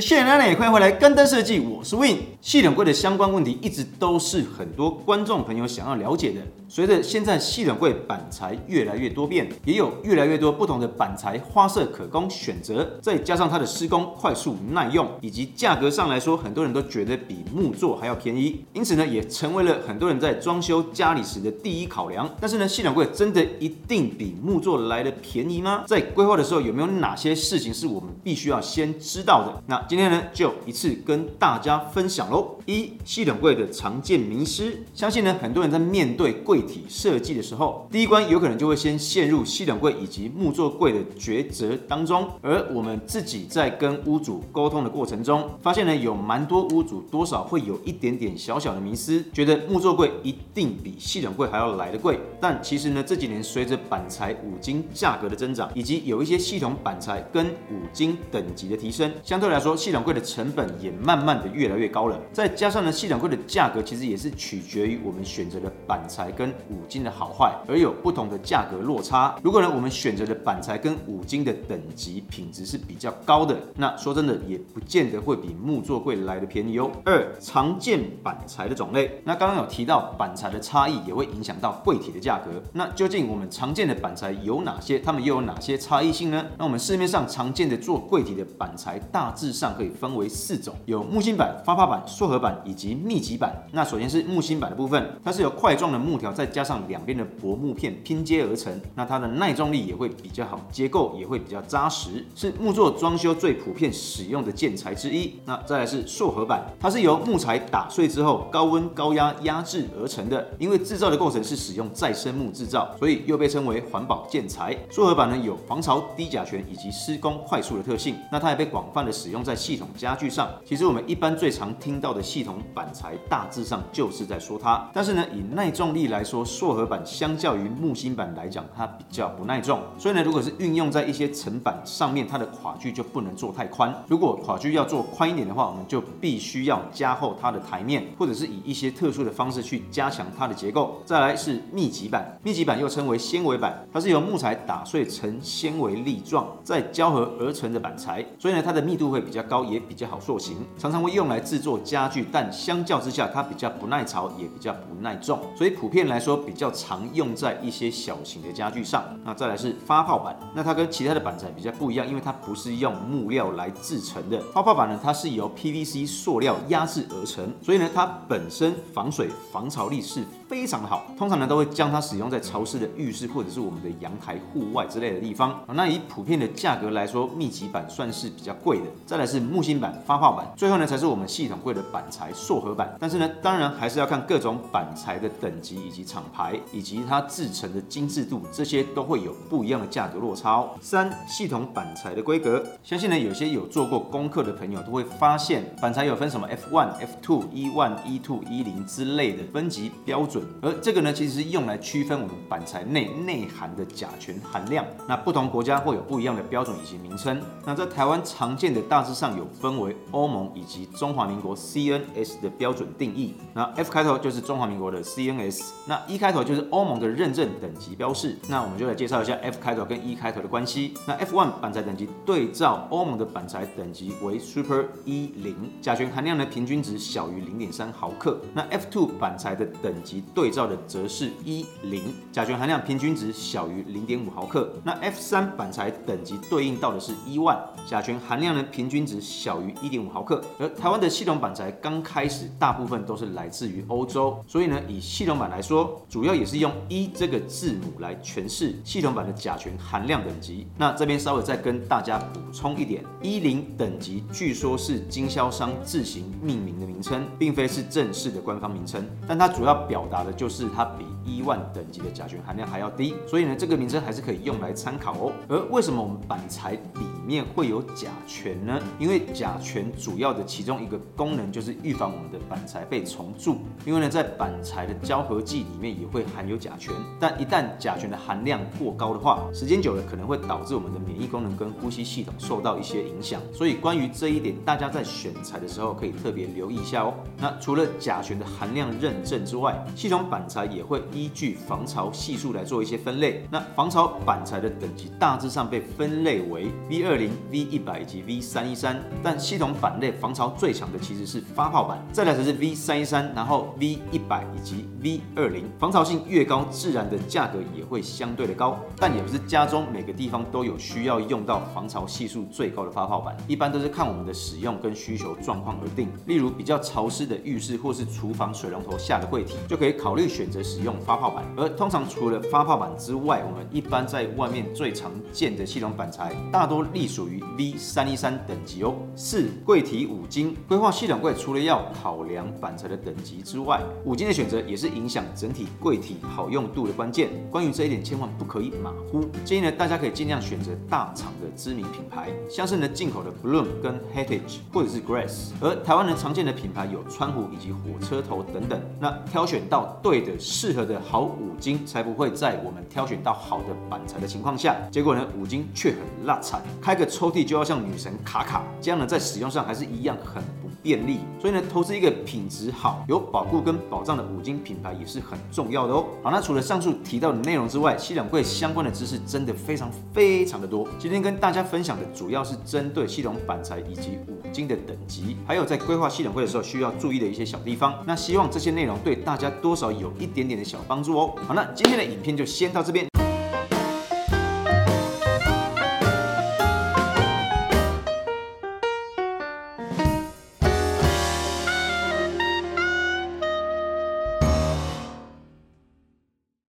谢谢大家也欢迎回来跟灯设计，我是 Win。系统柜的相关问题一直都是很多观众朋友想要了解的。随着现在系统柜板材越来越多变，也有越来越多不同的板材花色可供选择，再加上它的施工快速耐用，以及价格上来说，很多人都觉得比木作还要便宜，因此呢，也成为了很多人在装修家里时的第一考量。但是呢，系统柜真的一定比木作来的便宜吗？在规划的时候，有没有哪些事情是我们必须要先知道的？那今天呢，就一次跟大家分享喽。一、系统柜的常见迷思，相信呢，很多人在面对柜体设计的时候，第一关有可能就会先陷入系统柜以及木作柜的抉择当中。而我们自己在跟屋主沟通的过程中，发现呢，有蛮多屋主多少会有一点点小小的迷失，觉得木作柜一定比系统柜还要来得贵。但其实呢，这几年随着板材五金价格的增长，以及有一些系统板材跟五金等级的提升，相对来说，系统柜的成本也慢慢的越来越高了。再加上呢，系统柜的价格其实也是取决于我们选择的板材跟五金的好坏，而有不同的价格落差。如果呢，我们选择的板材跟五金的等级品质是比较高的，那说真的也不见得会比木作柜来的便宜哦。二、常见板材的种类，那刚刚有提到板材的差异也会影响到柜体的价格。那究竟我们常见的板材有哪些？它们又有哪些差异性呢？那我们市面上常见的做柜体的板材大致上可以分为四种，有木芯板、发泡板、塑合板以及密集板。那首先是木芯板的部分，它是由块状的木条再加上两边的薄木片拼接而成，那它的耐重力也会比较好，结构也会比较扎实，是木作装修最普遍使用的建材之一。那再来是塑合板，它是由木材打碎之后高温高压压制而成的，因为制造的过程是使用再生木制造，所以又被称为环保建材。塑合板呢有防潮、低甲醛以及施工快速的特性，那它也被广泛的使用在系统家具上。其实我们一般最常听到的系统板材，大致上就是在说它。但是呢，以耐重力来说，塑合板相较于木芯板来讲，它比较不耐重。所以呢，如果是运用在一些层板上面，它的跨距就不能做太宽。如果跨距要做宽一点的话，我们就必须要加厚它的台面，或者是以一些特殊的方式去加强它的结构。再来是密集板，密集板又称为纤维板，它是由木材打碎成纤维粒状，再胶合而成的板材，所以呢，它的密度会比较较高，也比较好塑形，常常会用来制作家具。但相较之下，它比较不耐潮，也比较不耐重，所以普遍来说比较常用在一些小型的家具上。那再来是发泡板，那它跟其他的板材比较不一样，因为它不是用木料来制成的。发泡板呢，它是由 PVC 塑料压制而成，所以呢，它本身防水防潮力是非常好。通常呢，都会将它使用在潮湿的浴室或者是我们的阳台、户外之类的地方。那以普遍的价格来说，密集板算是比较贵的。再来是木芯板、发泡板，最后呢才是我们系统柜的板材塑合板。但是呢，当然还是要看各种板材的等级以及厂牌以及它制成的精致度，这些都会有不一样的价格落差哦。三、系统板材的规格，相信呢有些有做过功课的朋友都会发现，板材有分什么 F1、F2、E1、E2、E0 之类的分级标准，而这个呢其实是用来区分我们板材内内含的甲醛含量。那不同国家会有不一样的标准以及名称。那在台湾常见的大致上有分为欧盟以及中华民国 CNS 的标准定义。那 F 开头就是中华民国的 CNS，那 E 开头就是欧盟的认证等级标示。那我们就来介绍一下 F 开头跟 E 开头的关系。那 F1 板材等级对照欧盟的板材等级为 Super E0，甲醛含量呢平均值小于零点三毫克。那 F2 板材的等级对照的则是 E0，甲醛含量平均值小于零点五毫克。那 F3 板材等级对应到的是一万甲醛含量呢平均值小于一点五毫克。而台湾的系统板材刚开始大部分都是来自于欧洲，所以呢，以系统板来说，主要也是用一这个字母来诠释系统板的甲醛含量等级。那这边稍微再跟大家补充一点，E0 等级据说是经销商自行命名的名称，并非是正式的官方名称，但它主要表达的就是它比一万等级的甲醛含量还要低，所以呢，这个名称还是可以用来参考哦。而为什么我们板材里面会有甲醛呢？因为甲醛主要的其中一个功能就是预防我们的板材被虫蛀。因为呢，在板材的胶合剂里面也会含有甲醛，但一旦甲醛的含量过高的话，时间久了可能会导致我们的免疫功能跟呼吸系统受到一些影响。所以关于这一点，大家在选材的时候可以特别留意一下哦。那除了甲醛的含量认证之外，系统板材也会依据防潮系数来做一些分类。那防潮板材的等级大致上被分类为 V 二零、V 一百以及 V 三一三。但系统板类防潮最强的其实是发泡板，再来才是 V 三一三，然后 V 一百以及 V 二零。防潮性越高，自然的价格也会相对的高。但也不是家中每个地方都有需要用到防潮系数最高的发泡板，一般都是看我们的使用跟需求状况而定。例如比较潮湿的浴室或是厨房水龙头下的柜体，就可以考虑选择使用发泡板。而通常除了发泡板之外，我们一般在外面最常见的系统板材，大多隶属于 V 三一三等级哦。四、柜体五金规划系统柜，除了要考量板材的等级之外，五金的选择也是影响整体柜体好用度的关键。关于这一点，千万不可以马虎。建议呢，大家可以尽量选择大厂的知名品牌，像是呢进口的 Bloom 跟 Heritage 或者是 Grace。而台湾人常见的品牌有川湖以及火车头等等。那挑选到对的、适合的好五金，才不会在我们挑选到好的板材的情况下，结果呢五金却很拉惨，开个抽屉就要像女神卡卡，这样呢在使用上还是一样很不便利。所以呢，投资一个品质好、有保护跟保障的五金品牌也是很重要的哦。好，那除了上述提到的内容之外，系统柜相关的知识真的非常非常的多。今天跟大家分享的主要是针对系统板材以及五金的等级，还有在规划系统柜的时候需要注意的一些小地方。那希望这些内容对大家多少有一点点的小帮助哦。好，了今天的影片就先到这边。